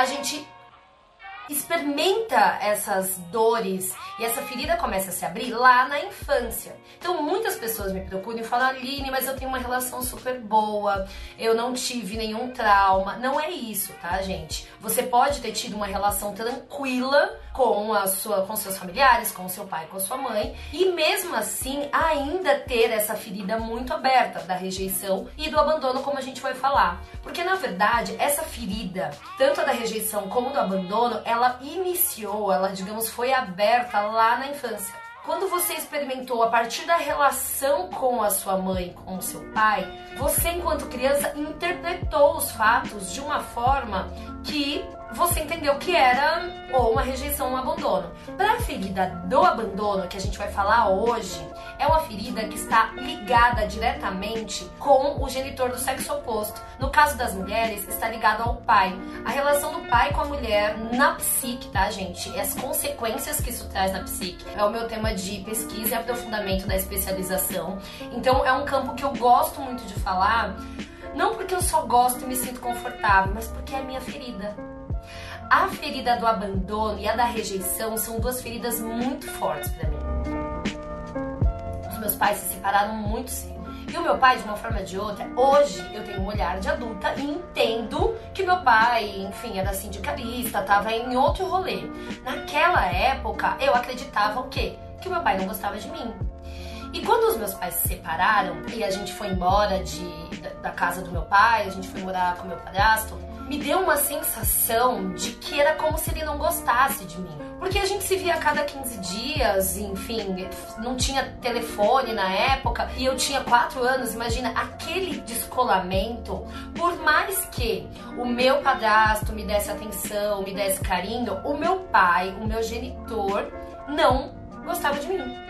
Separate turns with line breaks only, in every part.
A gente experimenta essas dores e essa ferida começa a se abrir lá na infância. Então muitas pessoas me procuram e falam, Aline, mas eu tenho uma relação super boa, eu não tive nenhum trauma. Não é isso, tá, gente? Você pode ter tido uma relação tranquila com a sua, com seus familiares, com seu pai, com sua mãe, e mesmo assim ainda ter essa ferida muito aberta da rejeição e do abandono, como a gente vai falar. Porque na verdade, essa ferida, tanto a da rejeição como do abandono, ela iniciou, ela digamos foi aberta lá na infância. Quando você experimentou a partir da relação com a sua mãe, com o seu pai, você, enquanto criança, interpretou os fatos de uma forma que você entendeu que era ou uma rejeição um abandono. Para a ferida do abandono, que a gente vai falar hoje, é uma ferida que está ligada diretamente com o genitor do sexo oposto. No caso das mulheres, está ligado ao pai. A relação do pai com a mulher na psique, tá, gente? E as consequências que isso traz na psique. É o meu tema de pesquisa e aprofundamento da especialização. Então, é um campo que eu gosto muito de falar. Não porque eu só gosto e me sinto confortável, mas porque é a minha ferida. A ferida do abandono e a da rejeição são duas feridas muito fortes para mim. Os meus pais se separaram muito cedo. E o meu pai, de uma forma ou de outra, hoje eu tenho um olhar de adulta e entendo que meu pai, enfim, era sindicalista, tava em outro rolê. Naquela época, eu acreditava o quê? Que meu pai não gostava de mim. E quando os meus pais se separaram e a gente foi embora de, da, da casa do meu pai, a gente foi morar com meu padrasto, me deu uma sensação de que era como se ele não gostasse de mim. Porque a gente se via a cada 15 dias, enfim, não tinha telefone na época e eu tinha 4 anos. Imagina aquele descolamento. Por mais que o meu padrasto me desse atenção, me desse carinho, o meu pai, o meu genitor, não gostava de mim.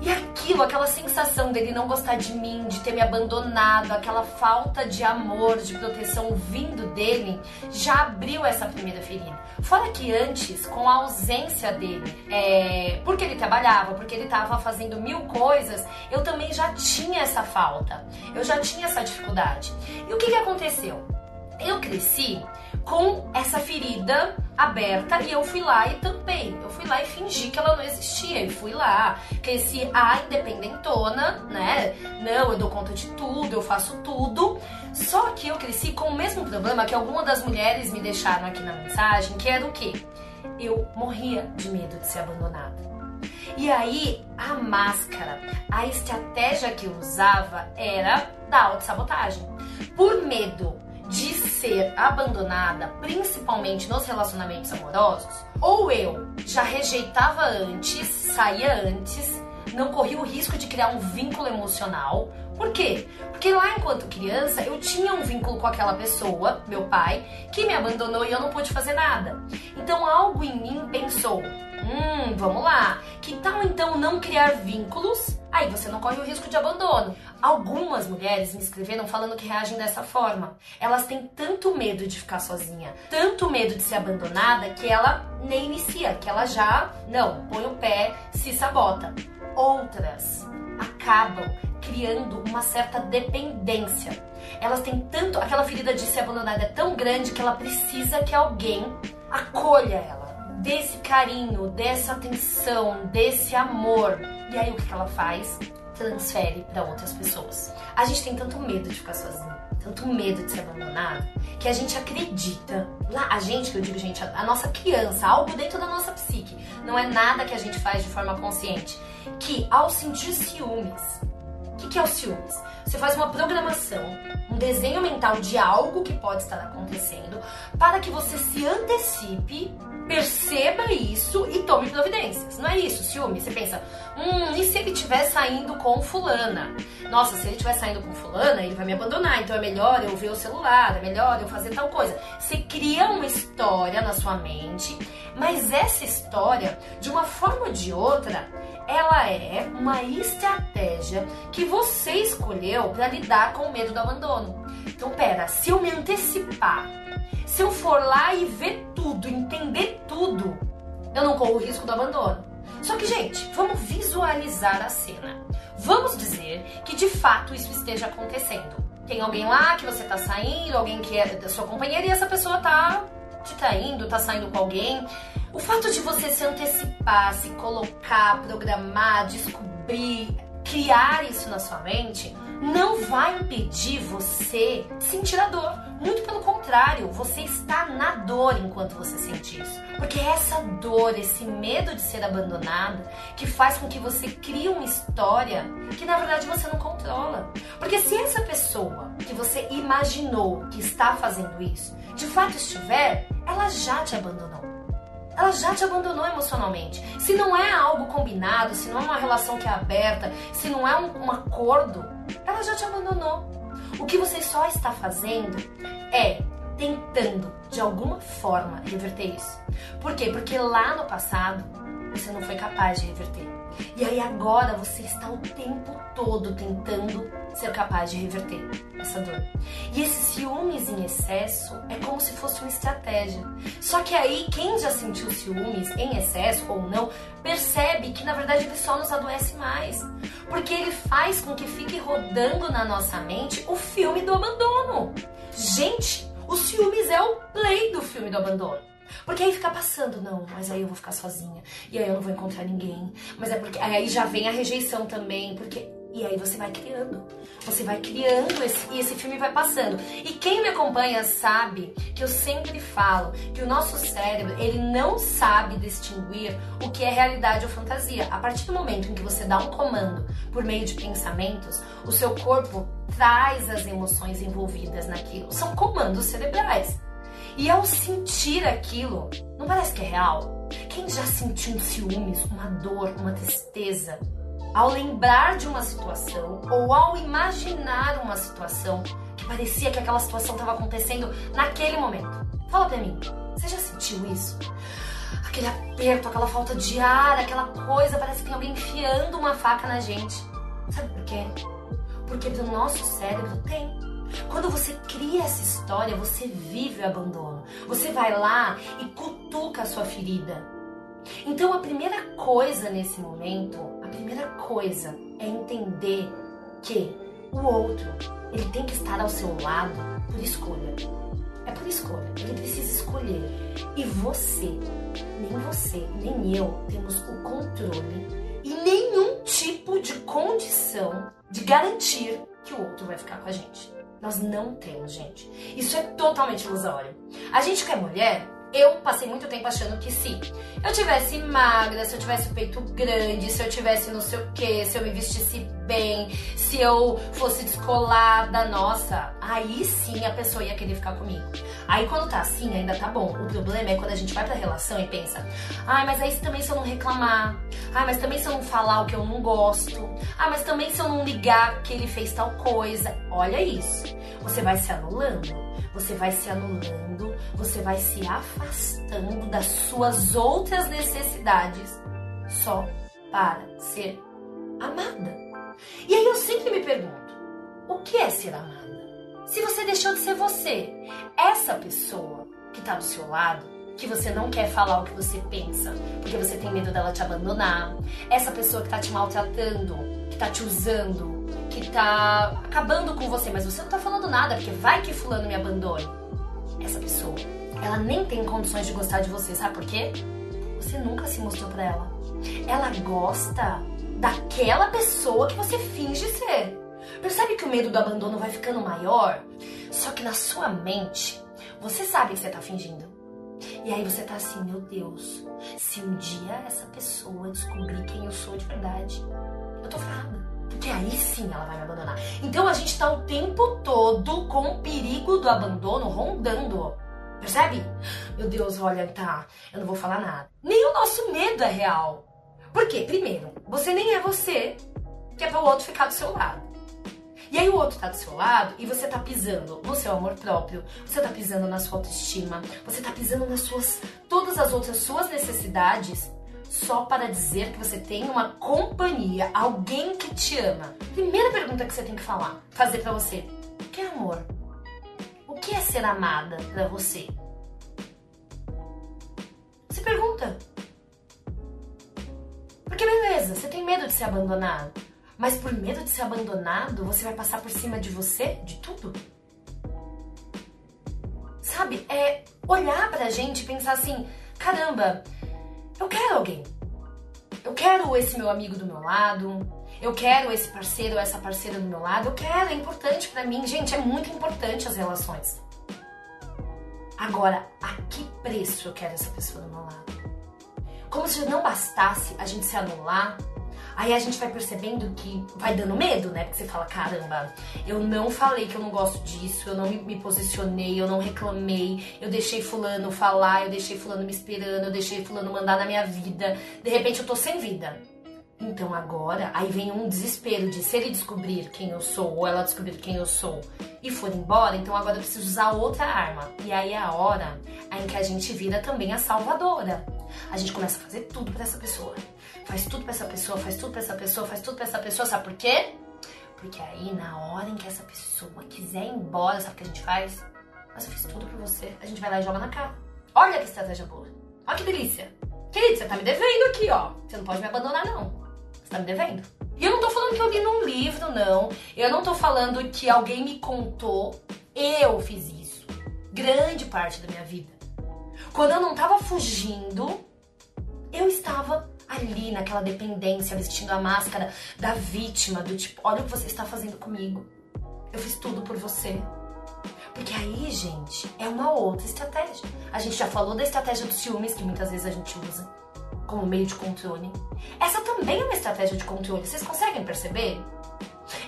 E aquilo, aquela sensação dele não gostar de mim, de ter me abandonado, aquela falta de amor, de proteção vindo dele, já abriu essa primeira ferida. Fora que antes, com a ausência dele, é, porque ele trabalhava, porque ele estava fazendo mil coisas, eu também já tinha essa falta, eu já tinha essa dificuldade. E o que, que aconteceu? Eu cresci com essa ferida aberta e eu fui lá e tampei. Eu fui lá e fingi que ela não existia. E fui lá, cresci a independentona, né? Não, eu dou conta de tudo, eu faço tudo. Só que eu cresci com o mesmo problema que algumas das mulheres me deixaram aqui na mensagem, que era o quê? Eu morria de medo de ser abandonada. E aí, a máscara, a estratégia que eu usava era da autossabotagem. Por medo de ser abandonada, principalmente nos relacionamentos amorosos, ou eu já rejeitava antes, saía antes, não corria o risco de criar um vínculo emocional. Por quê? Porque lá enquanto criança eu tinha um vínculo com aquela pessoa, meu pai, que me abandonou e eu não pude fazer nada. Então algo em mim pensou: hum, vamos lá, que tal então não criar vínculos Aí você não corre o risco de abandono. Algumas mulheres me escreveram falando que reagem dessa forma. Elas têm tanto medo de ficar sozinha, tanto medo de ser abandonada, que ela nem inicia, que ela já, não, põe o pé, se sabota. Outras acabam criando uma certa dependência. Elas têm tanto, aquela ferida de ser abandonada é tão grande que ela precisa que alguém acolha ela desse carinho, dessa atenção, desse amor. E aí o que ela faz? Transfere para outras pessoas. A gente tem tanto medo de ficar sozinho, tanto medo de ser abandonado, que a gente acredita. Lá, a gente, que eu digo, gente, a, a nossa criança, algo dentro da nossa psique, não é nada que a gente faz de forma consciente, que ao sentir ciúmes, o que, que é o ciúmes? Você faz uma programação, um desenho mental de algo que pode estar acontecendo, para que você se antecipe Perceba isso e tome providências. Não é isso, ciúme. Você pensa, hum, e se ele estiver saindo com fulana? Nossa, se ele estiver saindo com fulana, ele vai me abandonar, então é melhor eu ver o celular, é melhor eu fazer tal coisa. Você cria uma história na sua mente, mas essa história, de uma forma ou de outra, ela é uma estratégia que você escolheu para lidar com o medo do abandono. Então, pera, se eu me antecipar, se eu for lá e ver tudo, entender tudo, eu não corro o risco do abandono. Só que, gente, vamos visualizar a cena. Vamos dizer que de fato isso esteja acontecendo. Tem alguém lá que você tá saindo, alguém que é da sua companheira e essa pessoa tá te traindo, tá saindo com alguém. O fato de você se antecipar, se colocar, programar, descobrir, criar isso na sua mente, não vai impedir você de sentir a dor. Muito pelo contrário, você está na dor enquanto você sente isso. Porque é essa dor, esse medo de ser abandonado, que faz com que você crie uma história que na verdade você não controla. Porque se essa pessoa que você imaginou que está fazendo isso, de fato estiver, ela já te abandonou ela já te abandonou emocionalmente. Se não é algo combinado, se não é uma relação que é aberta, se não é um, um acordo, ela já te abandonou. O que você só está fazendo é tentando, de alguma forma, reverter isso. Por quê? Porque lá no passado você não foi capaz de reverter. E aí agora você está o tempo todo tentando ser capaz de reverter essa dor. E esse ciúmes em excesso é como se fosse uma estratégia. Só que aí quem já sentiu ciúmes em excesso ou não, percebe que na verdade ele só nos adoece mais. Porque ele faz com que fique rodando na nossa mente o filme do abandono. Gente, o ciúmes é o play do filme do abandono. Porque aí fica passando, não, mas aí eu vou ficar sozinha. E aí eu não vou encontrar ninguém. Mas é porque. Aí já vem a rejeição também, porque. E aí você vai criando. Você vai criando esse, e esse filme vai passando. E quem me acompanha sabe que eu sempre falo que o nosso cérebro, ele não sabe distinguir o que é realidade ou fantasia. A partir do momento em que você dá um comando por meio de pensamentos, o seu corpo traz as emoções envolvidas naquilo. São comandos cerebrais. E ao sentir aquilo, não parece que é real? Quem já sentiu um ciúmes, uma dor, uma tristeza? Ao lembrar de uma situação ou ao imaginar uma situação que parecia que aquela situação estava acontecendo naquele momento. Fala pra mim, você já sentiu isso? Aquele aperto, aquela falta de ar, aquela coisa, parece que tem alguém enfiando uma faca na gente. Sabe por quê? Porque do nosso cérebro tem quando você cria essa história, você vive o abandono. Você vai lá e cutuca a sua ferida. Então a primeira coisa nesse momento, a primeira coisa é entender que o outro, ele tem que estar ao seu lado por escolha. É por escolha. Ele precisa escolher. E você, nem você, nem eu temos o controle e nenhum tipo de condição de garantir que o outro vai ficar com a gente. Nós não temos, gente. Isso é totalmente ilusório. A gente que é mulher, eu passei muito tempo achando que se eu tivesse magra, se eu tivesse o peito grande, se eu tivesse não sei o que, se eu me vestisse bem, se eu fosse descolada, nossa, aí sim a pessoa ia querer ficar comigo. Aí quando tá assim, ainda tá bom. O problema é quando a gente vai pra relação e pensa, ai, mas aí também se eu não reclamar, ai, mas também se eu não falar o que eu não gosto, ai, mas também se eu não ligar que ele fez tal coisa. Olha isso. Você vai se anulando, você vai se anulando, você vai se afastando das suas outras necessidades só para ser amada. E aí eu sempre me pergunto: o que é ser amada? Se você deixou de ser você, essa pessoa que tá do seu lado, que você não quer falar o que você pensa, porque você tem medo dela te abandonar, essa pessoa que tá te maltratando, que tá te usando, que tá acabando com você, mas você não tá falando nada, porque vai que fulano me abandone. Essa pessoa, ela nem tem condições de gostar de você, sabe por quê? Você nunca se mostrou para ela. Ela gosta daquela pessoa que você finge ser. Percebe que o medo do abandono vai ficando maior? Só que na sua mente, você sabe que você tá fingindo. E aí você tá assim, meu Deus, se um dia essa pessoa descobrir quem eu sou de verdade, eu tô ferrada. Porque aí sim ela vai me abandonar. Então a gente tá o tempo todo com o perigo do abandono rondando Percebe? Meu Deus, olha, tá, eu não vou falar nada. Nem o nosso medo é real. Por quê? Primeiro, você nem é você, que é para o outro ficar do seu lado. E aí o outro tá do seu lado e você tá pisando no seu amor próprio, você tá pisando na sua autoestima, você tá pisando nas suas todas as outras suas necessidades só para dizer que você tem uma companhia, alguém que te ama. Primeira pergunta que você tem que falar, fazer para você: o que é amor? O que é ser amada para você? Se pergunta. Porque beleza, você tem medo de ser abandonado. Mas por medo de ser abandonado, você vai passar por cima de você, de tudo? Sabe, é olhar pra gente e pensar assim: caramba, eu quero alguém. Eu quero esse meu amigo do meu lado. Eu quero esse parceiro ou essa parceira do meu lado. Eu quero, é importante para mim. Gente, é muito importante as relações. Agora, a que preço eu quero essa pessoa do meu lado? Como se não bastasse a gente se anular Aí a gente vai percebendo que vai dando medo, né? Porque você fala, caramba, eu não falei que eu não gosto disso, eu não me, posicionei, eu não reclamei, eu deixei fulano falar, eu deixei fulano me esperando, eu deixei fulano mandar na minha vida. De repente eu tô sem vida. Então agora, aí vem um desespero de se ele descobrir quem eu sou ou ela descobrir quem eu sou e for embora, então agora eu preciso usar outra arma. E aí é a hora em que a gente vira também a salvadora. A gente começa a fazer tudo para essa pessoa faz tudo pra essa pessoa, faz tudo pra essa pessoa, faz tudo pra essa pessoa, sabe por quê? Porque aí, na hora em que essa pessoa quiser ir embora, sabe o que a gente faz? Mas eu fiz tudo pra você. A gente vai lá e joga na cara. Olha que estratégia boa. Olha que delícia. Querido, você tá me devendo aqui, ó. Você não pode me abandonar, não. Você tá me devendo. E eu não tô falando que eu li num livro, não. Eu não tô falando que alguém me contou. Eu fiz isso. Grande parte da minha vida. Quando eu não tava fugindo, eu estava ali naquela dependência, vestindo a máscara da vítima, do tipo, olha o que você está fazendo comigo. Eu fiz tudo por você. Porque aí, gente, é uma outra estratégia. A gente já falou da estratégia dos ciúmes, que muitas vezes a gente usa como meio de controle. Essa também é uma estratégia de controle. Vocês conseguem perceber?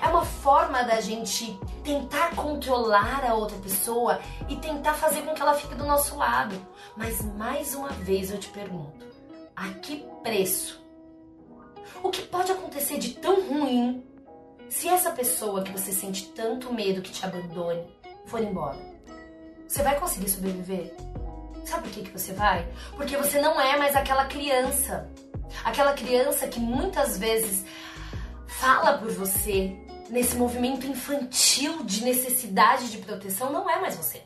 É uma forma da gente tentar controlar a outra pessoa e tentar fazer com que ela fique do nosso lado. Mas mais uma vez eu te pergunto: a que preço? O que pode acontecer de tão ruim se essa pessoa que você sente tanto medo que te abandone for embora? Você vai conseguir sobreviver? Sabe por que, que você vai? Porque você não é mais aquela criança. Aquela criança que muitas vezes fala por você nesse movimento infantil de necessidade de proteção não é mais você.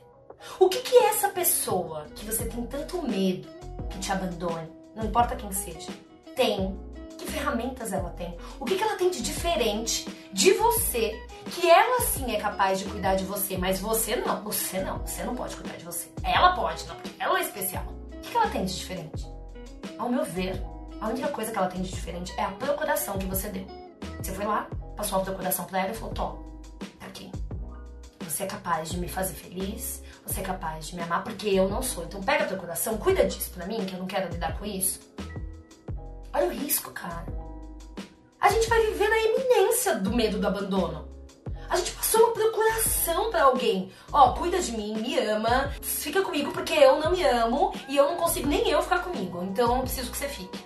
O que, que é essa pessoa que você tem tanto medo que te abandone? Não importa quem seja, tem. Que ferramentas ela tem? O que, que ela tem de diferente de você? Que ela sim é capaz de cuidar de você, mas você não. Você não. Você não pode cuidar de você. Ela pode, não, porque ela é especial. O que, que ela tem de diferente? Ao meu ver, a única coisa que ela tem de diferente é a procuração que você deu. Você foi lá, passou a procuração pra ela e falou: Tó, tá aqui. Você é capaz de me fazer feliz, você é capaz de me amar porque eu não sou. Então pega teu coração, cuida disso pra mim, que eu não quero lidar com isso. Olha o risco, cara. A gente vai viver na eminência do medo do abandono. A gente passou uma procuração para alguém. Ó, oh, cuida de mim, me ama, fica comigo porque eu não me amo e eu não consigo nem eu ficar comigo. Então eu preciso que você fique.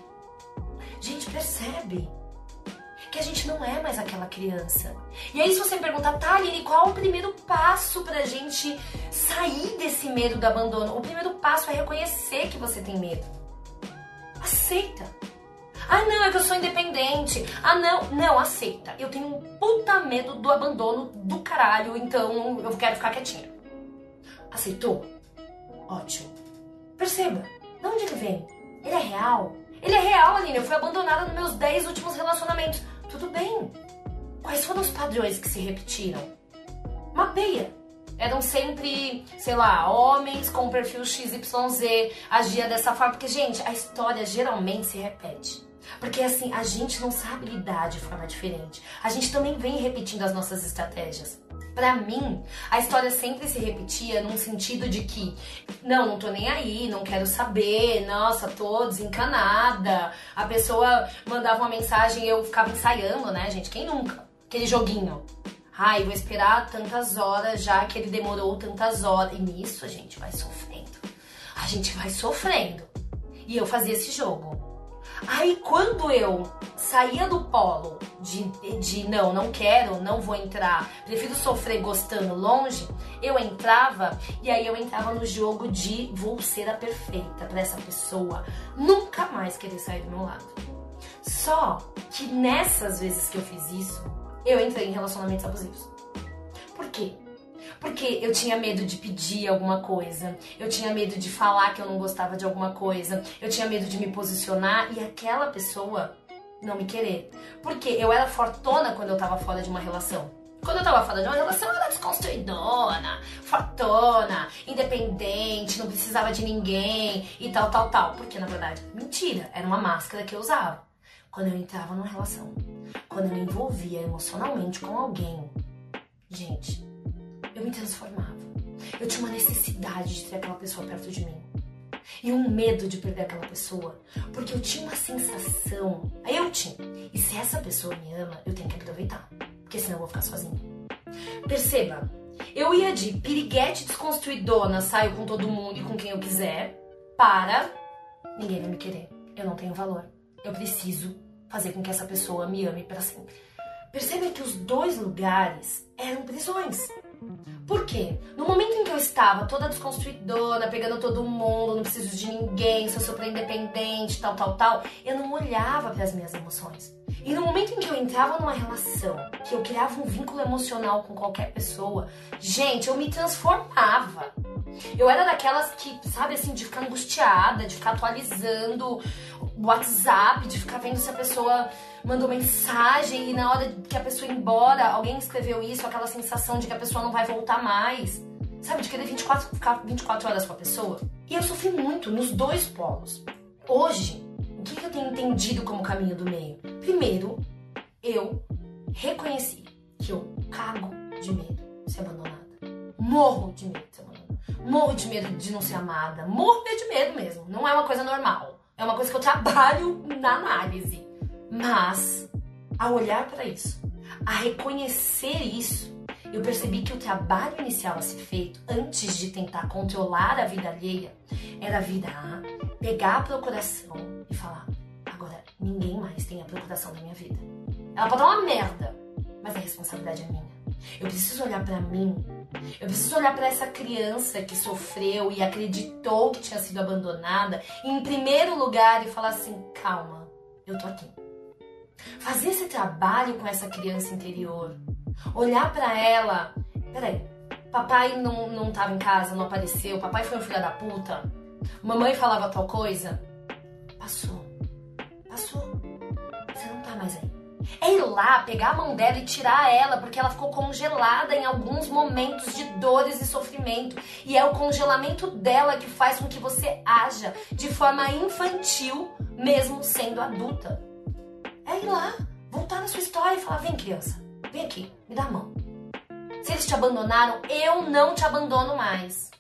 Gente, percebe? Que a gente não é mais aquela criança. E aí, se você me perguntar, tá, Aline, qual o primeiro passo pra gente sair desse medo do abandono? O primeiro passo é reconhecer que você tem medo. Aceita. Ah, não, é que eu sou independente. Ah, não, não, aceita. Eu tenho um puta medo do abandono do caralho, então eu quero ficar quietinha. Aceitou? Ótimo. Perceba, de onde ele vem? Ele é real? Ele é real, Aline. Eu fui abandonada nos meus 10 últimos relacionamentos. Tudo bem. Quais foram os padrões que se repetiram? Mapeia. Eram sempre, sei lá, homens com perfil XYZ, agia dessa forma. Porque, gente, a história geralmente se repete. Porque assim, a gente não sabe lidar de forma diferente. A gente também vem repetindo as nossas estratégias. Para mim, a história sempre se repetia num sentido de que, não, não tô nem aí, não quero saber, nossa, tô desencanada. A pessoa mandava uma mensagem e eu ficava ensaiando, né, gente? Quem nunca? Aquele joguinho. Ai, vou esperar tantas horas já que ele demorou tantas horas. E nisso a gente vai sofrendo. gente vai sofrendo. E eu fazia esse jogo. Aí quando eu saía do polo de, de não, não quero, não vou entrar, prefiro sofrer gostando longe, eu entrava e aí eu entrava no jogo de vou ser a perfeita para essa pessoa, nunca mais querer sair do meu lado. Só que nessas vezes que eu fiz isso, eu entrei em relacionamentos abusivos. Por quê? Porque eu tinha medo de pedir alguma coisa, eu tinha medo de falar que eu não gostava de alguma coisa, eu tinha medo de me posicionar e aquela pessoa não me querer. Porque eu era fortona quando eu tava fora de uma relação. Quando eu tava fora de uma relação, eu era desconstruidona, fortona, independente, não precisava de ninguém e tal, tal, tal. Porque na verdade, mentira, era uma máscara que eu usava. Quando eu entrava numa relação, quando eu me envolvia emocionalmente com alguém, gente, eu me transformava. Eu tinha uma necessidade de ter aquela pessoa perto de mim. E um medo de perder aquela pessoa. Porque eu tinha uma sensação. Eu tinha. E se essa pessoa me ama, eu tenho que aproveitar. Porque senão eu vou ficar sozinha. Perceba, eu ia de piriguete desconstruidona, saio com todo mundo e com quem eu quiser, para ninguém vai me querer. Eu não tenho valor. Eu preciso fazer com que essa pessoa me ame para sempre. Perceba que os dois lugares eram prisões. Por quê? No momento em que eu estava toda desconstruidona, pegando todo mundo, não preciso de ninguém, sou super independente, tal, tal, tal, eu não olhava para as minhas emoções. E no momento em que eu entrava numa relação, que eu criava um vínculo emocional com qualquer pessoa, gente, eu me transformava. Eu era daquelas que, sabe assim, de ficar angustiada, de ficar atualizando o WhatsApp, de ficar vendo se a pessoa mandou mensagem e na hora que a pessoa ir embora, alguém escreveu isso, aquela sensação de que a pessoa não vai voltar mais. Sabe, de querer 24, ficar 24 horas com a pessoa. E eu sofri muito nos dois polos. Hoje, o que eu tenho entendido como caminho do meio? Primeiro, eu reconheci que eu cago de medo de ser abandonada. Morro de medo de ser abandonada. Morro de medo de não ser amada. Morro de medo mesmo. Não é uma coisa normal. É uma coisa que eu trabalho na análise. Mas, ao olhar para isso, a reconhecer isso, eu percebi que o trabalho inicial a ser feito antes de tentar controlar a vida alheia era virar, pegar a procuração e falar: agora ninguém mais tem a procuração da minha vida. Ela pode dar uma merda, mas a responsabilidade é minha. Eu preciso olhar para mim. Eu preciso olhar para essa criança que sofreu e acreditou que tinha sido abandonada em primeiro lugar e falar assim: calma, eu tô aqui. Fazer esse trabalho com essa criança interior. Olhar para ela. Peraí, papai não, não tava em casa, não apareceu, papai foi um filho da puta, mamãe falava tal coisa. Passou. Passou. Você não tá mais aí. É ir lá, pegar a mão dela e tirar ela, porque ela ficou congelada em alguns momentos de dores e sofrimento. E é o congelamento dela que faz com que você haja de forma infantil, mesmo sendo adulta. É ir lá, voltar na sua história e falar: vem, criança, vem aqui, me dá a mão. Se eles te abandonaram, eu não te abandono mais.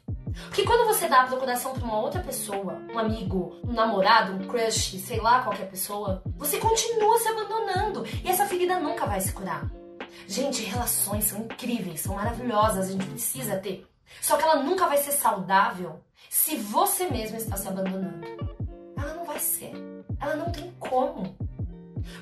Porque quando você dá a procuração para uma outra pessoa, um amigo, um namorado, um crush, sei lá, qualquer pessoa, você continua se abandonando e essa ferida nunca vai se curar. Gente, relações são incríveis, são maravilhosas, a gente precisa ter. Só que ela nunca vai ser saudável se você mesmo está se abandonando. Ela não vai ser. Ela não tem como.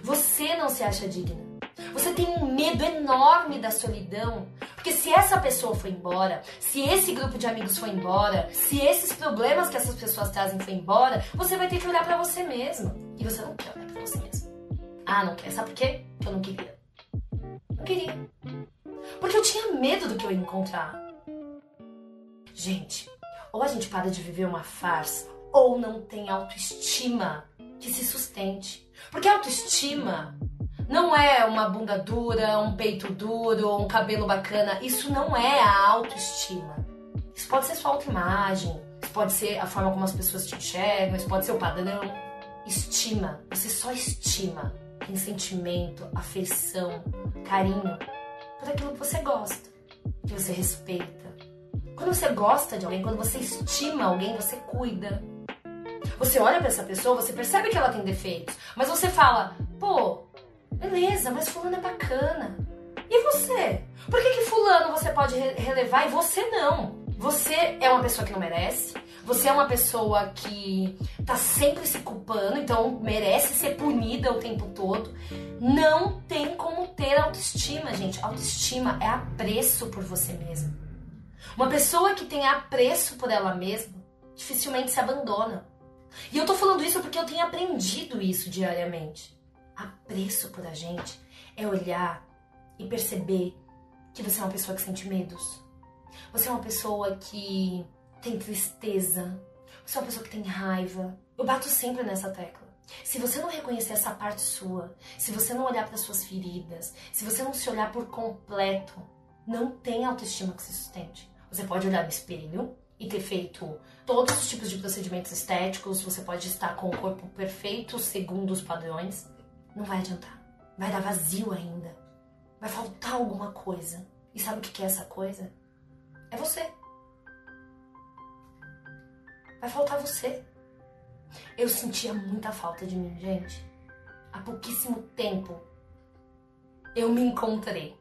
Você não se acha digna. Você tem um medo enorme da solidão. Porque se essa pessoa foi embora, se esse grupo de amigos foi embora, se esses problemas que essas pessoas trazem foi embora, você vai ter que olhar para você mesmo. E você não quer olhar pra você mesmo. Ah, não quer. Sabe por quê? Porque eu não queria. Não queria. Porque eu tinha medo do que eu ia encontrar. Gente, ou a gente para de viver uma farsa, ou não tem autoestima que se sustente. Porque autoestima não é uma bunda dura, um peito duro, um cabelo bacana. Isso não é a autoestima. Isso pode ser sua autoimagem, isso pode ser a forma como as pessoas te enxergam, isso pode ser o padrão. Estima. Você só estima. Tem sentimento, afeição, carinho por aquilo que você gosta, que você respeita. Quando você gosta de alguém, quando você estima alguém, você cuida, você olha para essa pessoa, você percebe que ela tem defeitos, mas você fala, pô, beleza, mas fulano é bacana. E você? Por que, que fulano você pode relevar e você não? Você é uma pessoa que não merece, Você é uma pessoa que tá sempre se culpando, então merece ser punida o tempo todo. Não tem como ter autoestima, gente. Autoestima é apreço por você mesmo. Uma pessoa que tem apreço por ela mesma dificilmente se abandona. E eu tô falando isso porque eu tenho aprendido isso diariamente. Apreço por a gente é olhar e perceber que você é uma pessoa que sente medos. Você é uma pessoa que tem tristeza. Você é uma pessoa que tem raiva. Eu bato sempre nessa tecla. Se você não reconhecer essa parte sua, se você não olhar para suas feridas, se você não se olhar por completo, não tem autoestima que se sustente. Você pode olhar no espelho e ter feito todos os tipos de procedimentos estéticos, você pode estar com o corpo perfeito segundo os padrões, não vai adiantar. Vai dar vazio ainda. Vai faltar alguma coisa. E sabe o que é essa coisa? É você. Vai faltar você. Eu sentia muita falta de mim, gente. Há pouquíssimo tempo eu me encontrei.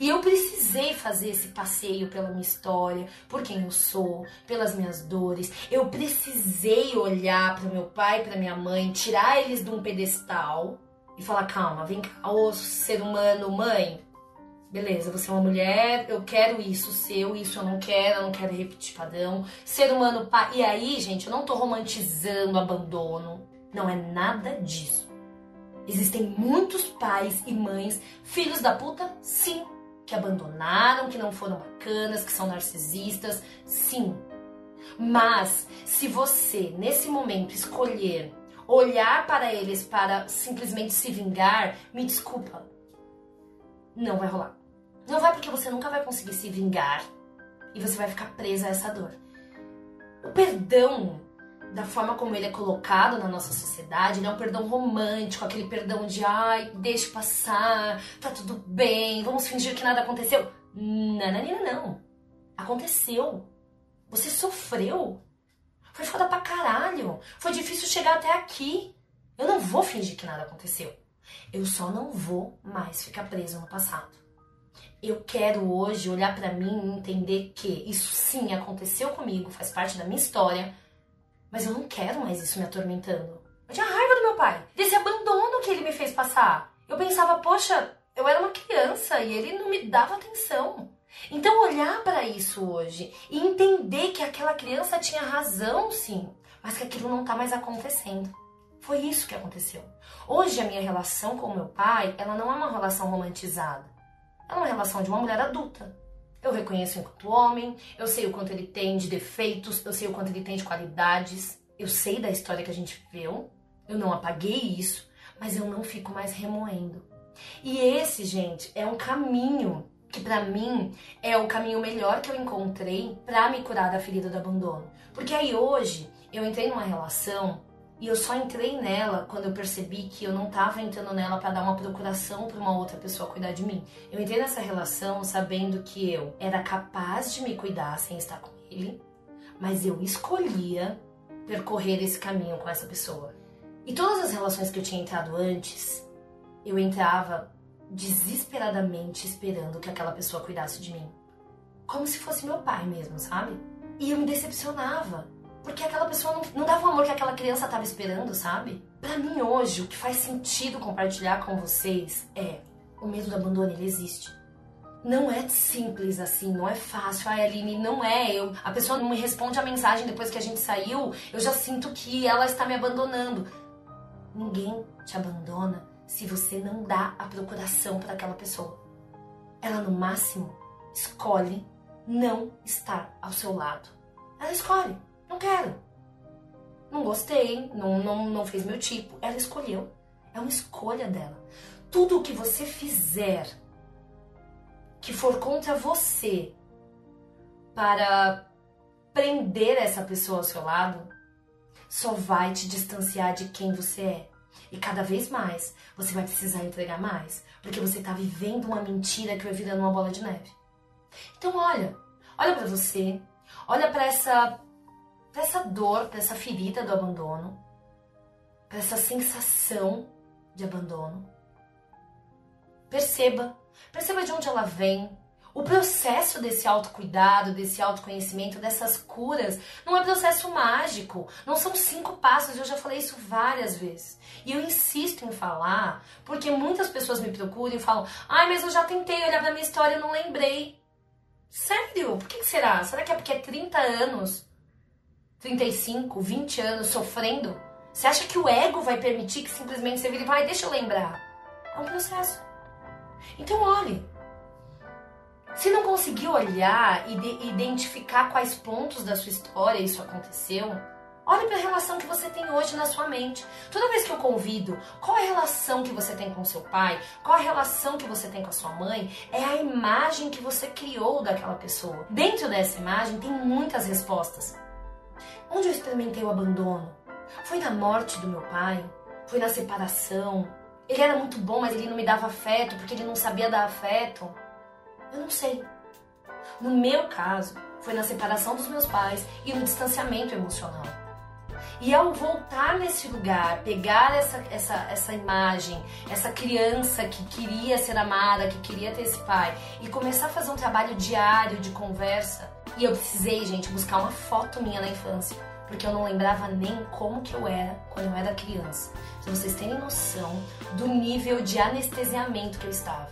E eu precisei fazer esse passeio pela minha história, por quem eu sou, pelas minhas dores. Eu precisei olhar para meu pai, para minha mãe, tirar eles de um pedestal e falar: calma, vem cá, ô ser humano, mãe. Beleza, você é uma mulher, eu quero isso seu, isso eu não quero, eu não quero repetir padrão. Ser humano, pai. E aí, gente, eu não tô romantizando abandono. Não é nada disso. Existem muitos pais e mães, filhos da puta, sim, que abandonaram, que não foram bacanas, que são narcisistas, sim. Mas se você, nesse momento, escolher olhar para eles para simplesmente se vingar, me desculpa, não vai rolar. Não vai porque você nunca vai conseguir se vingar e você vai ficar presa a essa dor. O perdão da forma como ele é colocado na nossa sociedade, ele é um perdão romântico, aquele perdão de ai, deixa passar, tá tudo bem, vamos fingir que nada aconteceu. Não, não. Aconteceu. Você sofreu. Foi foda pra caralho. Foi difícil chegar até aqui. Eu não vou fingir que nada aconteceu. Eu só não vou mais ficar preso no passado. Eu quero hoje olhar para mim e entender que isso sim aconteceu comigo, faz parte da minha história mas eu não quero mais isso me atormentando. Eu tinha raiva do meu pai, desse abandono que ele me fez passar. Eu pensava, poxa, eu era uma criança e ele não me dava atenção. Então olhar para isso hoje e entender que aquela criança tinha razão, sim, mas que aquilo não tá mais acontecendo. Foi isso que aconteceu. Hoje a minha relação com meu pai, ela não é uma relação romantizada. É uma relação de uma mulher adulta. Eu reconheço enquanto homem, eu sei o quanto ele tem de defeitos, eu sei o quanto ele tem de qualidades, eu sei da história que a gente viveu, eu não apaguei isso, mas eu não fico mais remoendo. E esse, gente, é um caminho que para mim é o caminho melhor que eu encontrei para me curar da ferida do abandono. Porque aí hoje eu entrei numa relação e eu só entrei nela quando eu percebi que eu não tava entrando nela para dar uma procuração para uma outra pessoa cuidar de mim. Eu entrei nessa relação sabendo que eu era capaz de me cuidar sem estar com ele, mas eu escolhia percorrer esse caminho com essa pessoa. E todas as relações que eu tinha entrado antes, eu entrava desesperadamente esperando que aquela pessoa cuidasse de mim. Como se fosse meu pai mesmo, sabe? E eu me decepcionava porque aquela pessoa não, não dava o amor que aquela criança estava esperando, sabe? Para mim hoje, o que faz sentido compartilhar com vocês é o medo do abandono, ele existe. Não é simples assim, não é fácil. Ai, Aline, não é. Eu, a pessoa não me responde a mensagem depois que a gente saiu, eu já sinto que ela está me abandonando. Ninguém te abandona se você não dá a procuração para aquela pessoa. Ela, no máximo, escolhe não estar ao seu lado. Ela escolhe. Não quero. Não gostei, não, não, não fez meu tipo. Ela escolheu. É uma escolha dela. Tudo o que você fizer que for contra você para prender essa pessoa ao seu lado, só vai te distanciar de quem você é. E cada vez mais você vai precisar entregar mais, porque você está vivendo uma mentira que vai virando uma bola de neve. Então olha, olha para você, olha para essa para essa dor, para essa ferida do abandono, para essa sensação de abandono. Perceba, perceba de onde ela vem, O processo desse autocuidado, desse autoconhecimento, dessas curas, não é processo mágico. Não são cinco passos, eu já falei isso várias vezes. E eu insisto em falar, porque muitas pessoas me procuram e falam: ai, mas eu já tentei olhar pra minha história e não lembrei. Sério? Por que, será? Será que é porque é 30 anos, 35, 20 anos sofrendo? Você acha que o ego vai permitir que simplesmente você vire e vai, deixa eu lembrar? É um processo. Então olhe. Se não conseguir olhar e identificar quais pontos da sua história isso aconteceu, olhe para a relação que você tem hoje na sua mente. Toda vez que eu convido, qual é a relação que você tem com seu pai, qual é a relação que você tem com a sua mãe, é a imagem que você criou daquela pessoa. Dentro dessa imagem tem muitas respostas. Onde eu experimentei o abandono? Foi na morte do meu pai? Foi na separação? Ele era muito bom, mas ele não me dava afeto porque ele não sabia dar afeto? Eu não sei. No meu caso, foi na separação dos meus pais e no distanciamento emocional. E ao voltar nesse lugar, pegar essa, essa, essa imagem, essa criança que queria ser amada, que queria ter esse pai, e começar a fazer um trabalho diário de conversa, e eu precisei, gente, buscar uma foto minha na infância, porque eu não lembrava nem como que eu era quando eu era criança. Pra vocês terem noção do nível de anestesiamento que eu estava.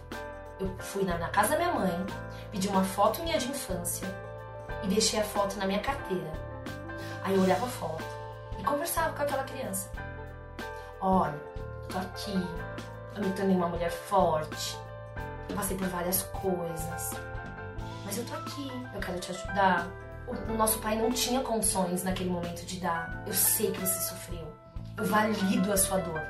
Eu fui na, na casa da minha mãe, pedi uma foto minha de infância e deixei a foto na minha carteira. Aí eu olhava a foto e conversava com aquela criança. Olha, tô aqui, eu me tornei uma mulher forte, eu passei por várias coisas, mas eu tô aqui, eu quero te ajudar. O, nosso pai não tinha condições naquele momento de dar. Eu sei que você sofreu. Eu valido a sua dor.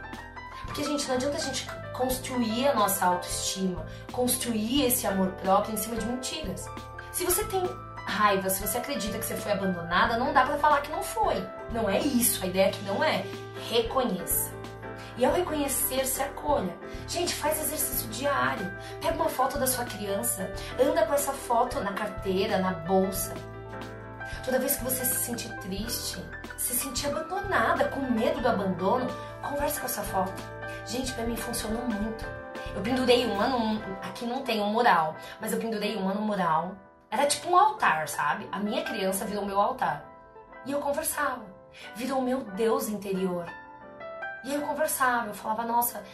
Porque, gente, não adianta a gente construir a nossa autoestima, construir esse amor próprio em cima de mentiras. Se você tem raiva, se você acredita que você foi abandonada, não dá para falar que não foi. Não é isso, a ideia aqui não é. Reconheça. E ao reconhecer, se acolha. Gente, faz exercício diário. Pega uma foto da sua criança, anda com essa foto na carteira, na bolsa. Toda vez que você se sentir triste, se sentir abandonada, com medo do abandono, conversa com essa foto Gente, para mim funcionou muito. Eu pendurei uma num. Aqui não tem um mural, mas eu pendurei uma no mural. Era tipo um altar, sabe? A minha criança virou meu altar. E eu conversava. Virou meu Deus interior. E aí eu conversava, eu falava, nossa,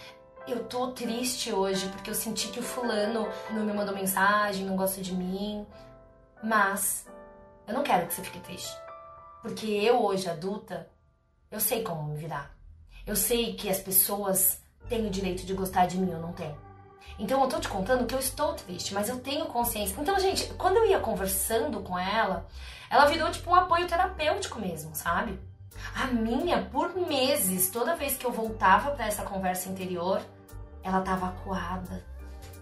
eu tô triste hoje porque eu senti que o fulano não me mandou mensagem, não gosta de mim. Mas eu não quero que você fique triste. Porque eu hoje adulta, eu sei como me virar. Eu sei que as pessoas tem o direito de gostar de mim ou não tem. Então eu tô te contando que eu estou triste, mas eu tenho consciência. Então, gente, quando eu ia conversando com ela, ela virou tipo um apoio terapêutico mesmo, sabe? A minha, por meses, toda vez que eu voltava para essa conversa interior, ela tava acuada,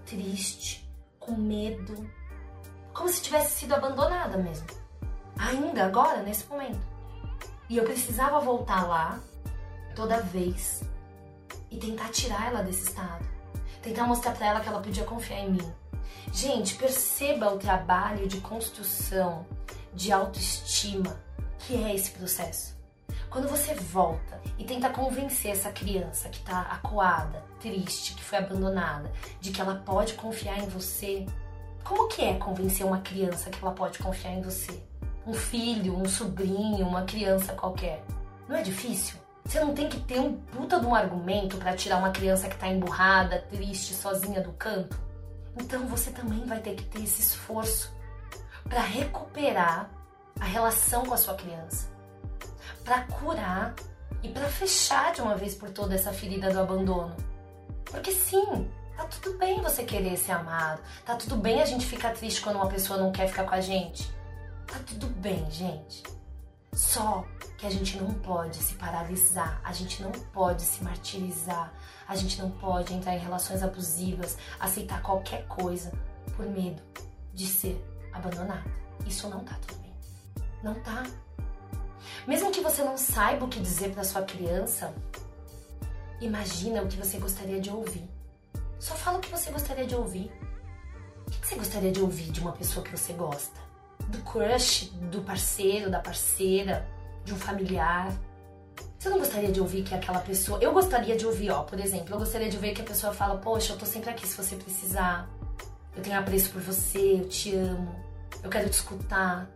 triste, com medo, como se tivesse sido abandonada mesmo. Ainda agora, nesse momento. E eu precisava voltar lá toda vez e tentar tirar ela desse estado. Tentar mostrar para ela que ela podia confiar em mim. Gente, perceba o trabalho de construção de autoestima que é esse processo. Quando você volta e tenta convencer essa criança que tá acuada, triste, que foi abandonada, de que ela pode confiar em você, como que é convencer uma criança que ela pode confiar em você? Um filho, um sobrinho, uma criança qualquer. Não é difícil? Você não tem que ter um puta de um argumento para tirar uma criança que tá emburrada, triste, sozinha do canto. Então você também vai ter que ter esse esforço para recuperar a relação com a sua criança, para curar e para fechar de uma vez por toda essa ferida do abandono. Porque sim, tá tudo bem você querer ser amado, tá tudo bem a gente ficar triste quando uma pessoa não quer ficar com a gente. Tá tudo bem, gente. Só que a gente não pode se paralisar, a gente não pode se martirizar, a gente não pode entrar em relações abusivas, aceitar qualquer coisa por medo de ser abandonada. Isso não tá tudo bem. Não tá. Mesmo que você não saiba o que dizer para sua criança, imagina o que você gostaria de ouvir. Só fala o que você gostaria de ouvir. O que você gostaria de ouvir de uma pessoa que você gosta? Do crush, do parceiro, da parceira? de um familiar. Você não gostaria de ouvir que aquela pessoa. Eu gostaria de ouvir, ó, por exemplo, eu gostaria de ouvir que a pessoa fala: Poxa, eu tô sempre aqui se você precisar. Eu tenho apreço por você, eu te amo. Eu quero te escutar.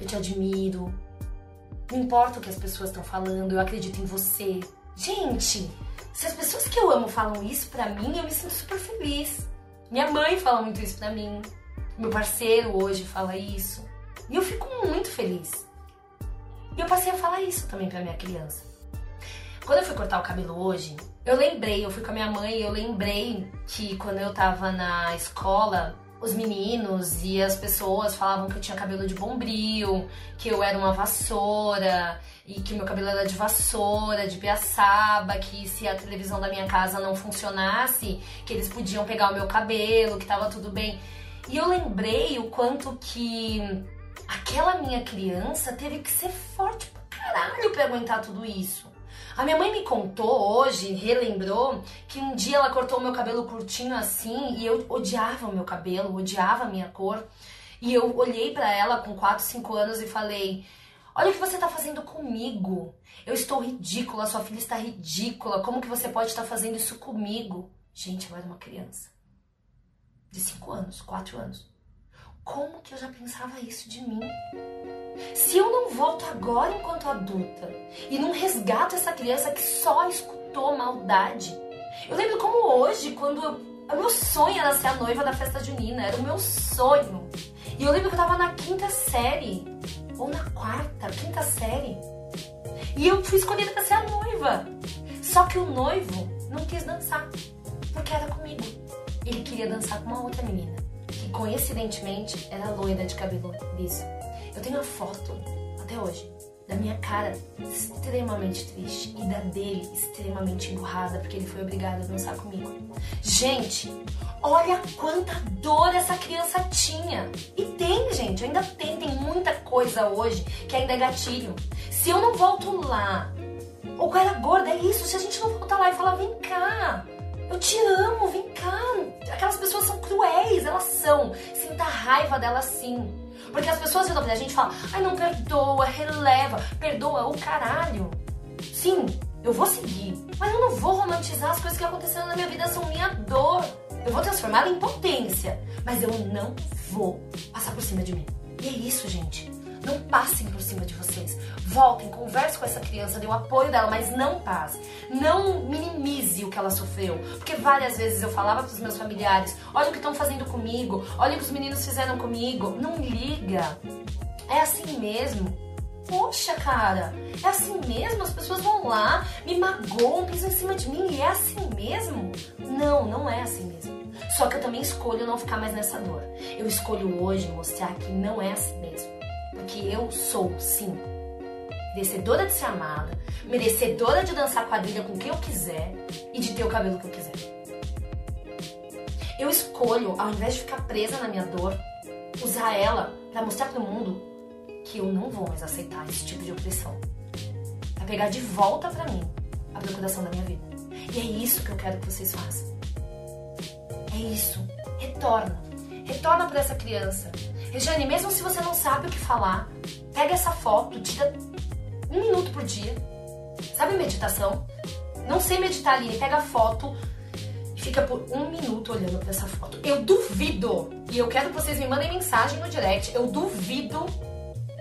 Eu te admiro. Não importa o que as pessoas estão falando, eu acredito em você. Gente, se as pessoas que eu amo falam isso pra mim, eu me sinto super feliz. Minha mãe fala muito isso pra mim. Meu parceiro hoje fala isso. E eu fico muito feliz. E eu passei a falar isso também pra minha criança. Quando eu fui cortar o cabelo hoje, eu lembrei, eu fui com a minha mãe eu lembrei que quando eu tava na escola, os meninos e as pessoas falavam que eu tinha cabelo de bombril, que eu era uma vassoura e que meu cabelo era de vassoura, de piaçaba, que se a televisão da minha casa não funcionasse, que eles podiam pegar o meu cabelo, que tava tudo bem. E eu lembrei o quanto que aquela minha criança teve que ser forte pra caralho pra aguentar tudo isso. A minha mãe me contou hoje, relembrou, que um dia ela cortou o meu cabelo curtinho assim e eu odiava o meu cabelo, odiava a minha cor. E eu olhei para ela com 4, 5 anos e falei: Olha o que você tá fazendo comigo. Eu estou ridícula, sua filha está ridícula. Como que você pode estar fazendo isso comigo? Gente, eu era uma criança. De 5 anos, 4 anos. Como que eu já pensava isso de mim? Se eu não volto agora enquanto adulta e não resgato essa criança que só escutou maldade. Eu lembro como hoje, quando eu, o meu sonho era ser a noiva da festa junina, era o meu sonho. E eu lembro que eu tava na quinta série, ou na quarta, quinta série. E eu fui escolhida para ser a noiva. Só que o noivo não quis dançar, porque era comigo. Ele queria dançar com uma outra menina que coincidentemente era loira de cabelo liso. Eu tenho a foto, até hoje, da minha cara extremamente triste e da dele extremamente emburrada porque ele foi obrigado a dançar comigo. Gente, olha quanta dor essa criança tinha. E tem, gente, ainda tem, tem muita coisa hoje que ainda é gatilho. Se eu não volto lá, o cara gorda, é isso, se a gente não voltar lá e falar, vem cá, eu te amo, vem cá. Aquelas pessoas são cruéis, elas são. Sinta raiva delas sim. Porque as pessoas viram pra gente falam, ai não perdoa, releva, perdoa o caralho. Sim, eu vou seguir, mas eu não vou romantizar as coisas que aconteceram na minha vida, são minha dor. Eu vou transformá-la em potência, mas eu não vou passar por cima de mim. E é isso, gente. Não passem por cima de vocês. Voltem, converse com essa criança, dê o apoio dela, mas não passe. Não minimize o que ela sofreu. Porque várias vezes eu falava para os meus familiares: olha o que estão fazendo comigo, olha o que os meninos fizeram comigo. Não liga. É assim mesmo. Poxa, cara, é assim mesmo? As pessoas vão lá, me magoam, pisam em cima de mim e é assim mesmo? Não, não é assim mesmo. Só que eu também escolho não ficar mais nessa dor. Eu escolho hoje mostrar que não é assim mesmo que eu sou, sim. Merecedora de ser amada, merecedora de dançar quadrilha com quem eu quiser e de ter o cabelo que eu quiser. Eu escolho, ao invés de ficar presa na minha dor, usar ela para mostrar pro mundo que eu não vou mais aceitar esse tipo de opressão. Pra pegar de volta para mim a procuração da minha vida. E é isso que eu quero que vocês façam. É isso. Retorna. Retorna para essa criança. Regiane, mesmo se você não sabe o que falar, pega essa foto, tira um minuto por dia. Sabe meditação? Não sei meditar ali, pega a foto e fica por um minuto olhando para essa foto. Eu duvido, e eu quero que vocês me mandem mensagem no direct, eu duvido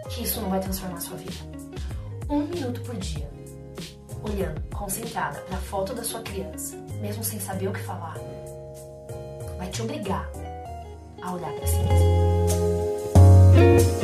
que isso não vai transformar a sua vida. Um minuto por dia, olhando, concentrada para a foto da sua criança, mesmo sem saber o que falar, vai te obrigar a olhar para si mesmo. Thank you.